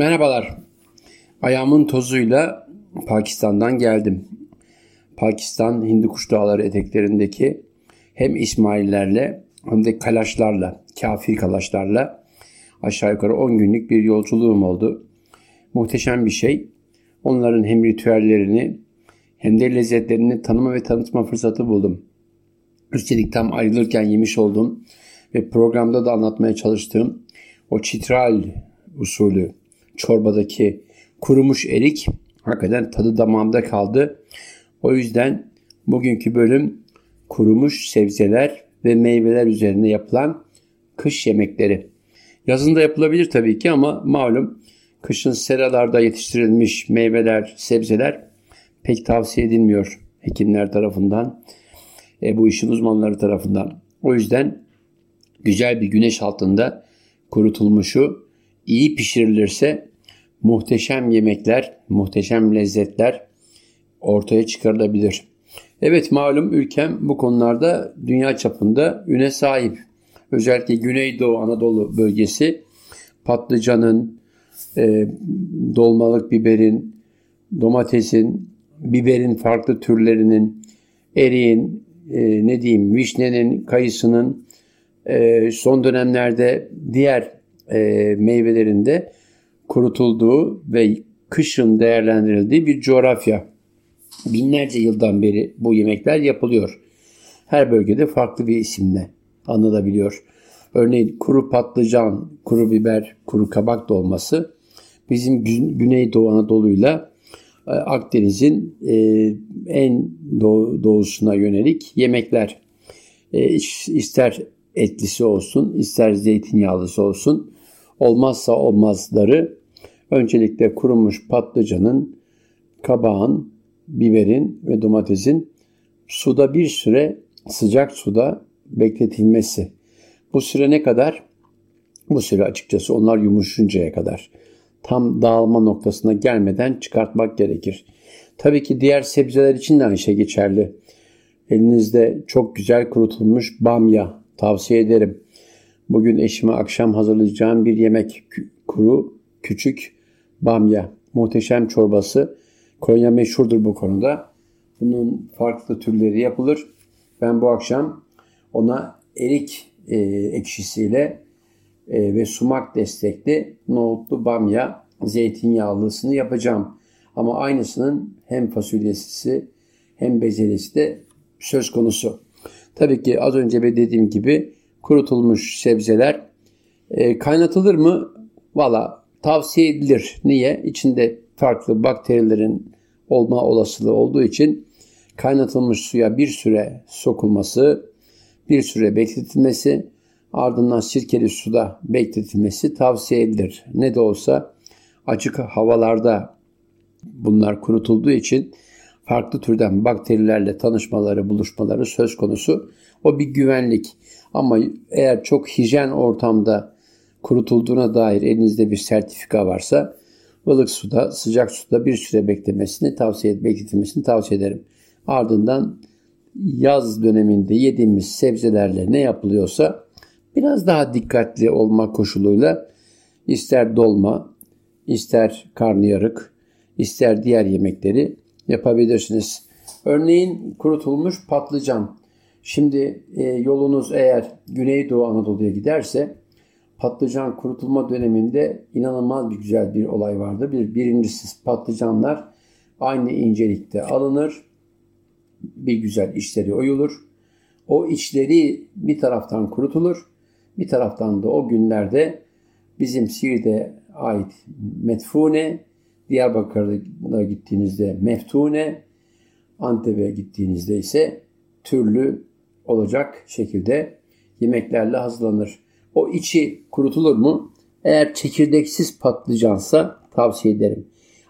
Merhabalar. Ayağımın tozuyla Pakistan'dan geldim. Pakistan Hindukuş Dağları eteklerindeki hem İsmaillerle hem de kalaşlarla, kafir kalaşlarla aşağı yukarı 10 günlük bir yolculuğum oldu. Muhteşem bir şey. Onların hem ritüellerini hem de lezzetlerini tanıma ve tanıtma fırsatı buldum. Üstelik tam ayrılırken yemiş olduğum ve programda da anlatmaya çalıştığım o çitral usulü çorbadaki kurumuş erik hakikaten tadı damağımda kaldı. O yüzden bugünkü bölüm kurumuş sebzeler ve meyveler üzerine yapılan kış yemekleri. Yazında yapılabilir tabii ki ama malum kışın seralarda yetiştirilmiş meyveler, sebzeler pek tavsiye edilmiyor hekimler tarafından, e, bu işin uzmanları tarafından. O yüzden güzel bir güneş altında kurutulmuşu iyi pişirilirse muhteşem yemekler, muhteşem lezzetler ortaya çıkarılabilir. Evet malum ülkem bu konularda dünya çapında üne sahip. Özellikle Güneydoğu Anadolu bölgesi patlıcanın, e, dolmalık biberin, domatesin, biberin farklı türlerinin, eriğin, e, ne diyeyim, vişnenin, kayısının, e, son dönemlerde diğer e, meyvelerinde kurutulduğu ve kışın değerlendirildiği bir coğrafya. Binlerce yıldan beri bu yemekler yapılıyor. Her bölgede farklı bir isimle anılabiliyor. Örneğin kuru patlıcan, kuru biber, kuru kabak dolması bizim Güneydoğu Anadolu'yla e, Akdeniz'in e, en doğusuna yönelik yemekler. E, ister etlisi olsun, ister zeytinyağlısı olsun olmazsa olmazları öncelikle kurumuş patlıcanın, kabağın, biberin ve domatesin suda bir süre sıcak suda bekletilmesi. Bu süre ne kadar? Bu süre açıkçası onlar yumuşuncaya kadar. Tam dağılma noktasına gelmeden çıkartmak gerekir. Tabii ki diğer sebzeler için de aynı şey geçerli. Elinizde çok güzel kurutulmuş bamya tavsiye ederim. Bugün eşime akşam hazırlayacağım bir yemek kuru, küçük bamya, muhteşem çorbası. Konya meşhurdur bu konuda. Bunun farklı türleri yapılır. Ben bu akşam ona erik e, ekşisiyle e, ve sumak destekli nohutlu bamya zeytinyağlısını yapacağım. Ama aynısının hem fasulyesi hem bezelisi de söz konusu. Tabii ki az önce de dediğim gibi kurutulmuş sebzeler e, kaynatılır mı? Valla tavsiye edilir. Niye? İçinde farklı bakterilerin olma olasılığı olduğu için kaynatılmış suya bir süre sokulması, bir süre bekletilmesi, ardından sirkeli suda bekletilmesi tavsiye edilir. Ne de olsa açık havalarda bunlar kurutulduğu için farklı türden bakterilerle tanışmaları, buluşmaları söz konusu. O bir güvenlik. Ama eğer çok hijyen ortamda kurutulduğuna dair elinizde bir sertifika varsa ılık suda, sıcak suda bir süre beklemesini tavsiye bekletilmesini tavsiye ederim. Ardından yaz döneminde yediğimiz sebzelerle ne yapılıyorsa biraz daha dikkatli olma koşuluyla ister dolma, ister karnıyarık, ister diğer yemekleri yapabilirsiniz. Örneğin kurutulmuş patlıcan. Şimdi e, yolunuz eğer Güneydoğu Anadolu'ya giderse patlıcan kurutulma döneminde inanılmaz bir güzel bir olay vardı. Bir, birincisi patlıcanlar aynı incelikte alınır. Bir güzel içleri oyulur. O içleri bir taraftan kurutulur. Bir taraftan da o günlerde bizim Siirt'e ait metfune, Diyarbakır'a gittiğinizde meftune, Antep'e gittiğinizde ise türlü olacak şekilde yemeklerle hazırlanır. O içi kurutulur mu? Eğer çekirdeksiz patlıcansa tavsiye ederim.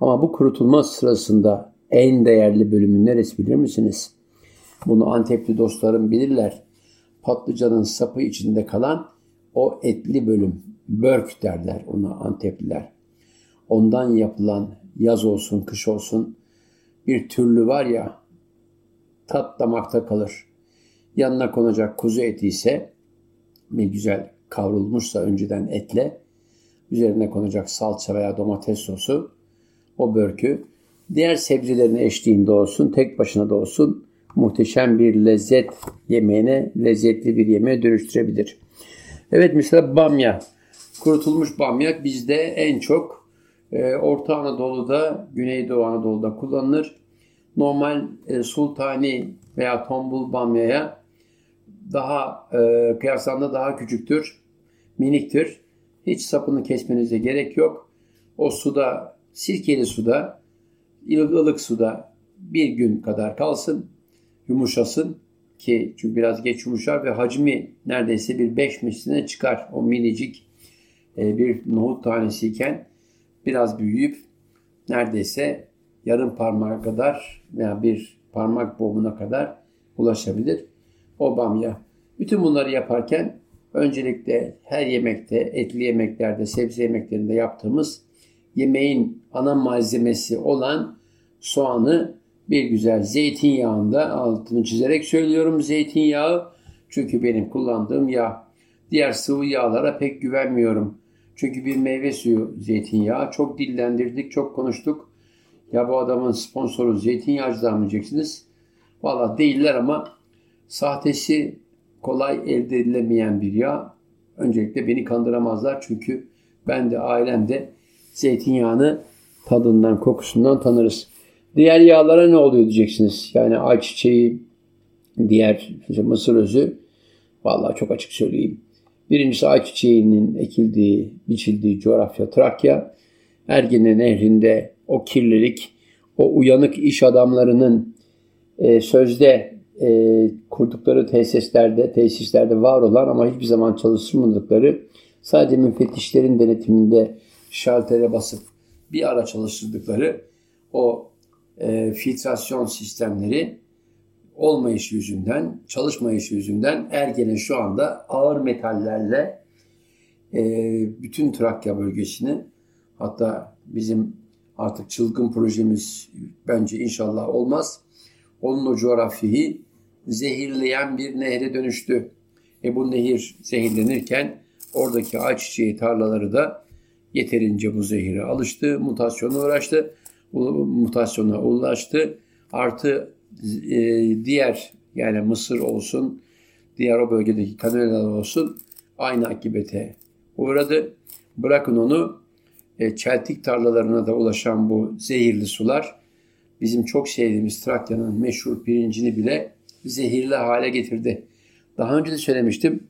Ama bu kurutulma sırasında en değerli bölümü neresi bilir misiniz? Bunu Antepli dostlarım bilirler. Patlıcanın sapı içinde kalan o etli bölüm. Börk derler ona Antepliler. Ondan yapılan yaz olsun kış olsun bir türlü var ya tat damakta kalır. Yanına konacak kuzu eti ise bir güzel kavrulmuşsa önceden etle Üzerine konacak salça veya domates sosu. O börkü. Diğer sebzelerin eşliğinde olsun, tek başına da olsun muhteşem bir lezzet yemeğine, lezzetli bir yemeğe dönüştürebilir. Evet mesela bamya. Kurutulmuş bamya bizde en çok e, Orta Anadolu'da, Güneydoğu Anadolu'da kullanılır. Normal e, sultani veya tombul bamyaya daha e, kıyaslanda daha küçüktür, miniktir. Hiç sapını kesmenize gerek yok. O suda, sirkeli suda, ılık suda bir gün kadar kalsın, yumuşasın ki çünkü biraz geç yumuşar ve hacmi neredeyse bir 5 misline çıkar. O minicik e, bir nohut tanesiyken biraz büyüyüp neredeyse yarım parmağa kadar veya bir parmak boğumuna kadar ulaşabilir. O bamya. Bütün bunları yaparken öncelikle her yemekte, etli yemeklerde, sebze yemeklerinde yaptığımız yemeğin ana malzemesi olan soğanı bir güzel zeytinyağında altını çizerek söylüyorum zeytinyağı. Çünkü benim kullandığım yağ. Diğer sıvı yağlara pek güvenmiyorum. Çünkü bir meyve suyu zeytinyağı. Çok dillendirdik, çok konuştuk. Ya bu adamın sponsoru zeytinyağcıdan mı diyeceksiniz? Valla değiller ama sahtesi kolay elde edilemeyen bir yağ. Öncelikle beni kandıramazlar çünkü ben de ailem de zeytinyağını tadından, kokusundan tanırız. Diğer yağlara ne oluyor diyeceksiniz. Yani ayçiçeği, diğer işte mısır özü. Vallahi çok açık söyleyeyim. Birincisi ayçiçeğinin ekildiği, biçildiği coğrafya Trakya. Ergene Nehri'nde o kirlilik, o uyanık iş adamlarının e, sözde e, kurdukları tesislerde, tesislerde var olan ama hiçbir zaman çalıştırmadıkları sadece müfettişlerin denetiminde şaltere basıp bir ara çalıştırdıkları o e, filtrasyon sistemleri olmayış yüzünden, çalışmayış yüzünden Ergen'in şu anda ağır metallerle e, bütün Trakya bölgesini hatta bizim artık çılgın projemiz bence inşallah olmaz. Onun o coğrafyayı zehirleyen bir nehre dönüştü. E bu nehir zehirlenirken oradaki ayçiçeği tarlaları da yeterince bu zehire alıştı, mutasyona uğraştı mutasyona ulaştı. Artı e, diğer yani Mısır olsun, diğer o bölgedeki kanallar olsun aynı akibete uğradı. Bırakın onu e, çeltik tarlalarına da ulaşan bu zehirli sular bizim çok sevdiğimiz Trakya'nın meşhur pirincini bile zehirli hale getirdi. Daha önce de söylemiştim.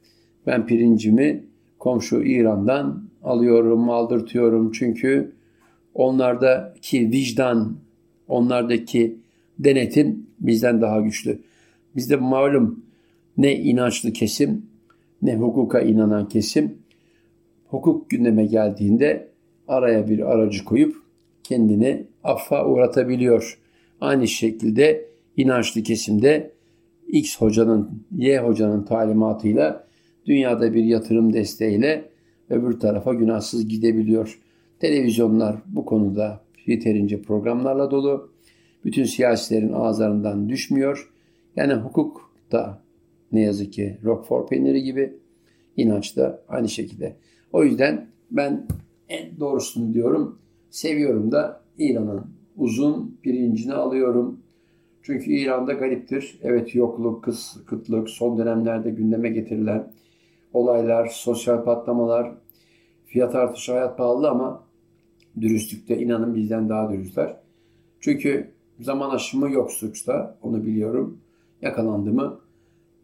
Ben pirincimi komşu İran'dan alıyorum, aldırtıyorum. Çünkü onlardaki vicdan, onlardaki denetim bizden daha güçlü. Bizde malum ne inançlı kesim ne hukuka inanan kesim hukuk gündeme geldiğinde araya bir aracı koyup kendini affa uğratabiliyor. Aynı şekilde inançlı kesimde X hocanın, Y hocanın talimatıyla dünyada bir yatırım desteğiyle öbür tarafa günahsız gidebiliyor. Televizyonlar bu konuda yeterince programlarla dolu. Bütün siyasilerin ağızlarından düşmüyor. Yani hukuk da ne yazık ki Roquefort peyniri gibi inanç da aynı şekilde. O yüzden ben en doğrusunu diyorum. Seviyorum da İran'ın uzun pirincini alıyorum. Çünkü İran'da gariptir. Evet yokluk, kıs, kıtlık, son dönemlerde gündeme getirilen olaylar, sosyal patlamalar, fiyat artışı, hayat pahalı ama dürüstlükte inanın bizden daha dürüstler. Çünkü zaman aşımı yok suçta onu biliyorum. Yakalandı mı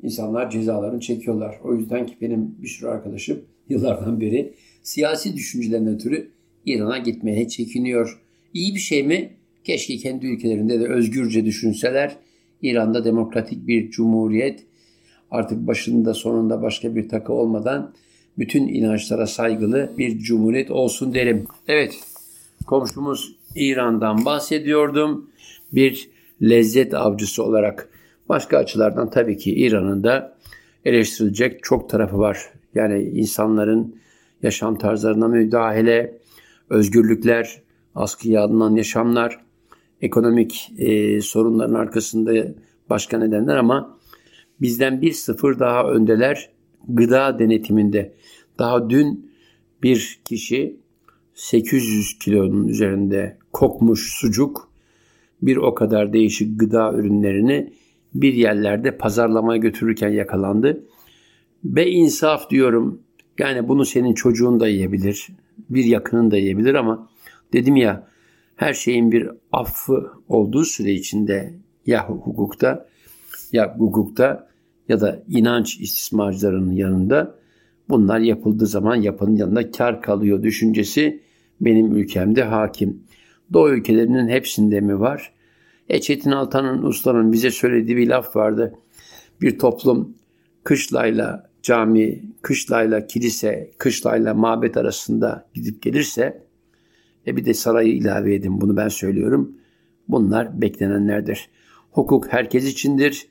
insanlar cezalarını çekiyorlar. O yüzden ki benim bir sürü arkadaşım yıllardan beri siyasi düşüncelerinden ötürü İran'a gitmeye çekiniyor. İyi bir şey mi? Keşke kendi ülkelerinde de özgürce düşünseler. İran'da demokratik bir cumhuriyet artık başında sonunda başka bir takı olmadan bütün inançlara saygılı bir cumhuriyet olsun derim. Evet, komşumuz İran'dan bahsediyordum. Bir lezzet avcısı olarak başka açılardan tabii ki İran'ın da eleştirilecek çok tarafı var. Yani insanların yaşam tarzlarına müdahale, özgürlükler, askıya alınan yaşamlar, ekonomik e, sorunların arkasında başka nedenler ama bizden bir sıfır daha öndeler gıda denetiminde. Daha dün bir kişi 800 kilonun üzerinde kokmuş sucuk, bir o kadar değişik gıda ürünlerini bir yerlerde pazarlamaya götürürken yakalandı. Be insaf diyorum. Yani bunu senin çocuğun da yiyebilir. Bir yakının da yiyebilir ama dedim ya her şeyin bir affı olduğu süre içinde ya hukukta ya hukukta ya da inanç istismarcılarının yanında bunlar yapıldığı zaman yapının yanında kar kalıyor düşüncesi benim ülkemde hakim. Doğu ülkelerinin hepsinde mi var? E Çetin Altan'ın ustanın bize söylediği bir laf vardı. Bir toplum kışlayla cami, kışlayla kilise, kışlayla mabet arasında gidip gelirse e bir de sarayı ilave edin bunu ben söylüyorum. Bunlar beklenenlerdir. Hukuk herkes içindir.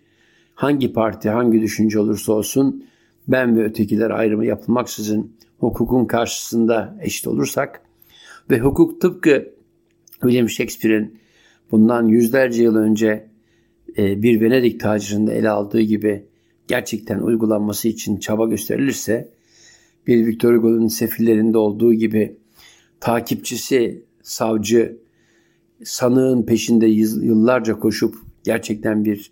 Hangi parti, hangi düşünce olursa olsun ben ve ötekiler ayrımı yapılmaksızın hukukun karşısında eşit olursak ve hukuk tıpkı William Shakespeare'in bundan yüzlerce yıl önce e, bir Venedik tacirinde ele aldığı gibi gerçekten uygulanması için çaba gösterilirse bir Victor Hugo'nun sefillerinde olduğu gibi takipçisi, savcı, sanığın peşinde yıllarca koşup gerçekten bir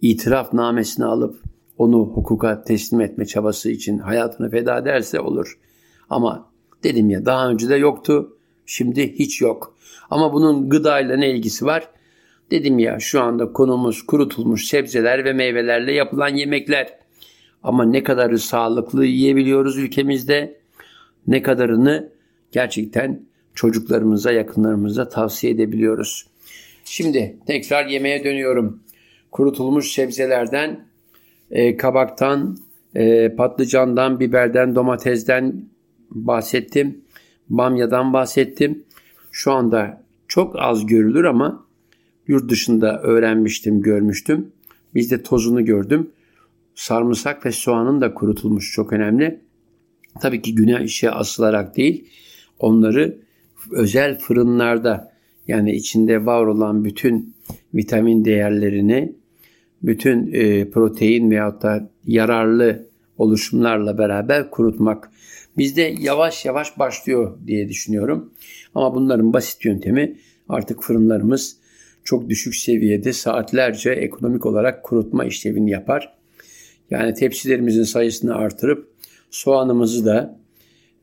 itiraf namesini alıp onu hukuka teslim etme çabası için hayatını feda ederse olur. Ama dedim ya daha önce de yoktu. Şimdi hiç yok. Ama bunun gıdayla ne ilgisi var? Dedim ya şu anda konumuz kurutulmuş sebzeler ve meyvelerle yapılan yemekler. Ama ne kadarı sağlıklı yiyebiliyoruz ülkemizde, ne kadarını gerçekten çocuklarımıza, yakınlarımıza tavsiye edebiliyoruz. Şimdi tekrar yemeğe dönüyorum. Kurutulmuş sebzelerden, e, kabaktan, e, patlıcandan, biberden, domatesden bahsettim. Bamyadan bahsettim. Şu anda çok az görülür ama yurt dışında öğrenmiştim, görmüştüm. Bizde tozunu gördüm. Sarımsak ve soğanın da kurutulmuş çok önemli. Tabii ki güneşe asılarak değil, onları özel fırınlarda yani içinde var olan bütün vitamin değerlerini, bütün e, protein veyahut da yararlı oluşumlarla beraber kurutmak. Bizde yavaş yavaş başlıyor diye düşünüyorum. Ama bunların basit yöntemi artık fırınlarımız çok düşük seviyede saatlerce ekonomik olarak kurutma işlevini yapar. Yani tepsilerimizin sayısını artırıp soğanımızı da,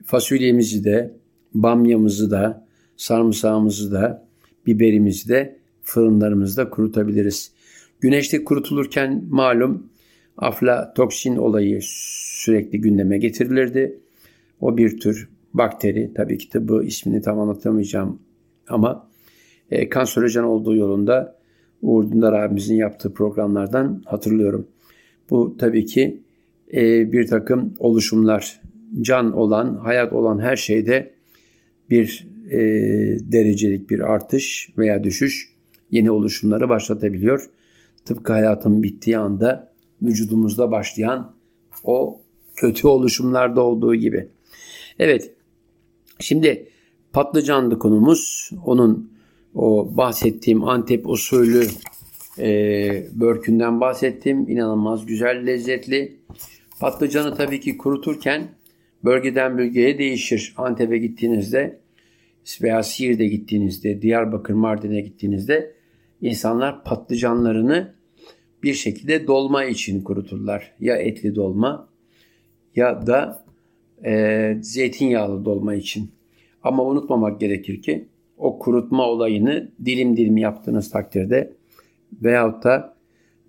fasulyemizi de, bamyamızı da, sarımsağımızı da, biberimizi de fırınlarımızda kurutabiliriz. Güneşte kurutulurken malum aflatoksin olayı sürekli gündeme getirilirdi. O bir tür bakteri. Tabii ki de bu ismini tam anlatamayacağım ama e, kanserojen olduğu yolunda Uğur Dündar abimizin yaptığı programlardan hatırlıyorum. Bu tabii ki e, bir takım oluşumlar, can olan, hayat olan her şeyde bir e, derecelik bir artış veya düşüş yeni oluşumları başlatabiliyor. Tıpkı hayatın bittiği anda vücudumuzda başlayan o kötü oluşumlarda olduğu gibi. Evet, şimdi patlıcanlı konumuz. Onun o bahsettiğim Antep usulü e, börkünden bahsettim. İnanılmaz güzel, lezzetli. Patlıcanı tabii ki kuruturken bölgeden bölgeye değişir. Antep'e gittiğinizde veya Siirt'e gittiğinizde, Diyarbakır, Mardin'e gittiğinizde insanlar patlıcanlarını bir şekilde dolma için kuruturlar. Ya etli dolma ya da e, zeytinyağlı dolma için. Ama unutmamak gerekir ki o kurutma olayını dilim dilim yaptığınız takdirde veyahut da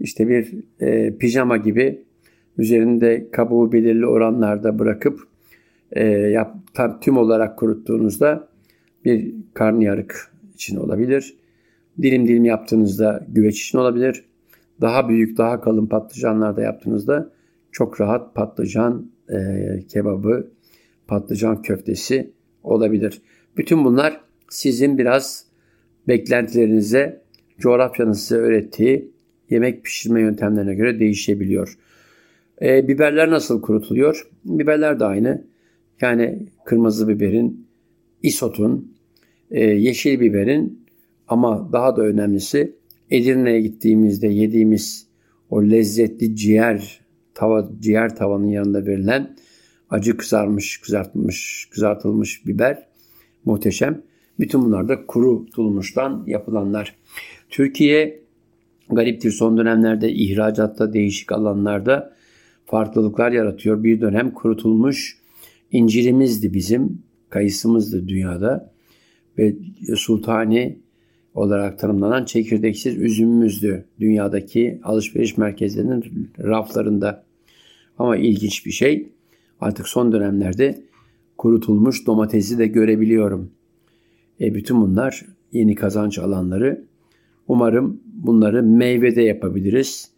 işte bir e, pijama gibi üzerinde kabuğu belirli oranlarda bırakıp e, yap, tam, tüm olarak kuruttuğunuzda bir karnıyarık için olabilir. Dilim dilim yaptığınızda güveç için olabilir. Daha büyük, daha kalın patlıcanlarda yaptığınızda çok rahat patlıcan e, kebabı, patlıcan köftesi olabilir. Bütün bunlar sizin biraz beklentilerinize, coğrafyanın size öğrettiği yemek pişirme yöntemlerine göre değişebiliyor. E, biberler nasıl kurutuluyor? Biberler de aynı. Yani kırmızı biberin, isotun, e, yeşil biberin ama daha da önemlisi Edirne'ye gittiğimizde yediğimiz o lezzetli ciğer tava ciğer tavanın yanında verilen acı kızarmış, kızartılmış, kızartılmış biber Muhteşem. Bütün bunlar da kurutulmuştan yapılanlar. Türkiye gariptir son dönemlerde ihracatta değişik alanlarda farklılıklar yaratıyor. Bir dönem kurutulmuş incirimizdi bizim, kayısımızdı dünyada ve sultani olarak tanımlanan çekirdeksiz üzümümüzdü dünyadaki alışveriş merkezlerinin raflarında. Ama ilginç bir şey artık son dönemlerde kurutulmuş domatesi de görebiliyorum. E bütün bunlar yeni kazanç alanları. Umarım bunları meyvede yapabiliriz.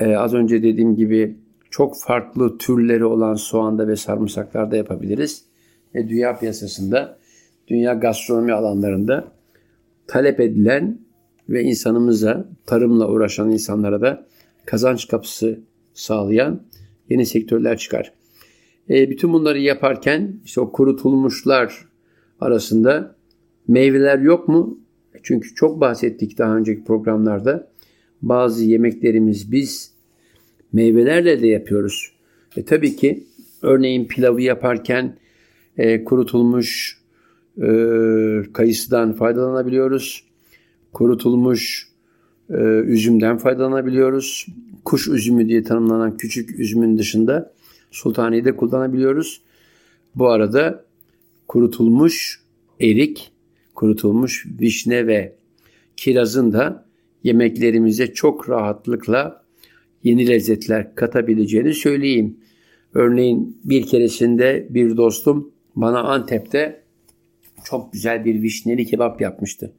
E, az önce dediğim gibi çok farklı türleri olan soğanda ve sarımsaklarda yapabiliriz. Ve dünya piyasasında, dünya gastronomi alanlarında talep edilen ve insanımıza, tarımla uğraşan insanlara da kazanç kapısı sağlayan yeni sektörler çıkar. E, bütün bunları yaparken işte o kurutulmuşlar arasında meyveler yok mu? Çünkü çok bahsettik daha önceki programlarda. Bazı yemeklerimiz biz meyvelerle de yapıyoruz. E, tabii ki örneğin pilavı yaparken e, kurutulmuş e, kayısıdan faydalanabiliyoruz. Kurutulmuş e, üzümden faydalanabiliyoruz. Kuş üzümü diye tanımlanan küçük üzümün dışında sultaniyi de kullanabiliyoruz. Bu arada kurutulmuş erik, kurutulmuş vişne ve kirazın da yemeklerimize çok rahatlıkla yeni lezzetler katabileceğini söyleyeyim. Örneğin bir keresinde bir dostum bana Antep'te çok güzel bir vişneli kebap yapmıştı.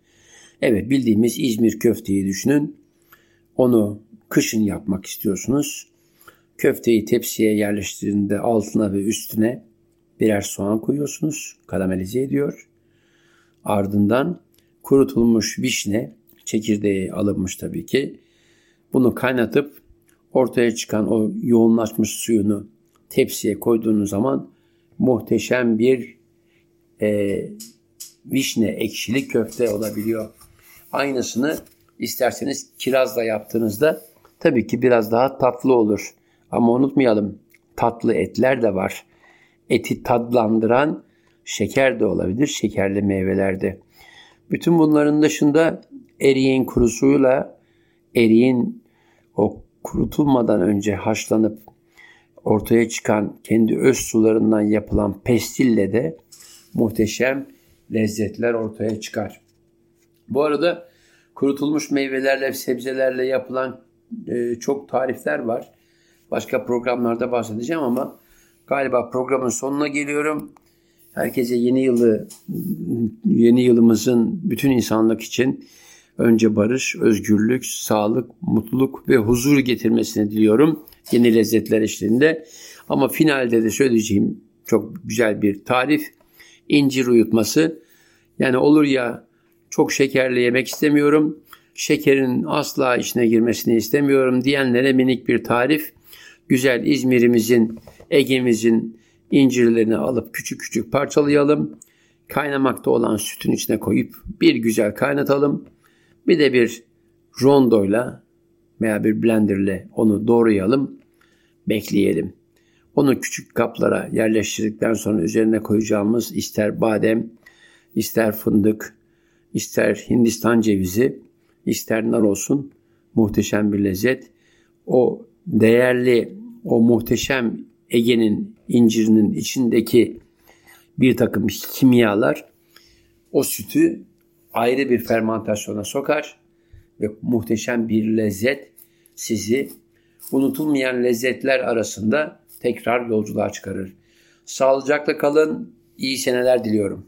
Evet bildiğimiz İzmir köfteyi düşünün. Onu kışın yapmak istiyorsunuz. Köfteyi tepsiye yerleştirdiğinde altına ve üstüne birer soğan koyuyorsunuz. Karamelize ediyor. Ardından kurutulmuş vişne, çekirdeği alınmış tabii ki. Bunu kaynatıp ortaya çıkan o yoğunlaşmış suyunu tepsiye koyduğunuz zaman muhteşem bir e, vişne ekşili köfte olabiliyor. Aynısını isterseniz kirazla yaptığınızda tabii ki biraz daha tatlı olur. Ama unutmayalım tatlı etler de var. Eti tadlandıran şeker de olabilir, şekerli meyvelerde. Bütün bunların dışında eriğin kurusuyla eriğin o kurutulmadan önce haşlanıp ortaya çıkan kendi öz sularından yapılan pestille de muhteşem lezzetler ortaya çıkar. Bu arada kurutulmuş meyvelerle, sebzelerle yapılan e, çok tarifler var. Başka programlarda bahsedeceğim ama galiba programın sonuna geliyorum. Herkese yeni yılı yeni yılımızın bütün insanlık için önce barış, özgürlük, sağlık, mutluluk ve huzur getirmesini diliyorum. Yeni lezzetler eşliğinde. Ama finalde de söyleyeceğim çok güzel bir tarif. İncir uyutması. Yani olur ya çok şekerli yemek istemiyorum. Şekerin asla içine girmesini istemiyorum diyenlere minik bir tarif. Güzel İzmir'imizin, Ege'mizin incirlerini alıp küçük küçük parçalayalım. Kaynamakta olan sütün içine koyup bir güzel kaynatalım. Bir de bir rondoyla veya bir blenderle onu doğrayalım. Bekleyelim. Onu küçük kaplara yerleştirdikten sonra üzerine koyacağımız ister badem, ister fındık, ister Hindistan cevizi, ister nar olsun muhteşem bir lezzet. O değerli, o muhteşem Ege'nin incirinin içindeki bir takım kimyalar o sütü ayrı bir fermentasyona sokar ve muhteşem bir lezzet sizi unutulmayan lezzetler arasında tekrar yolculuğa çıkarır. Sağlıcakla kalın, iyi seneler diliyorum.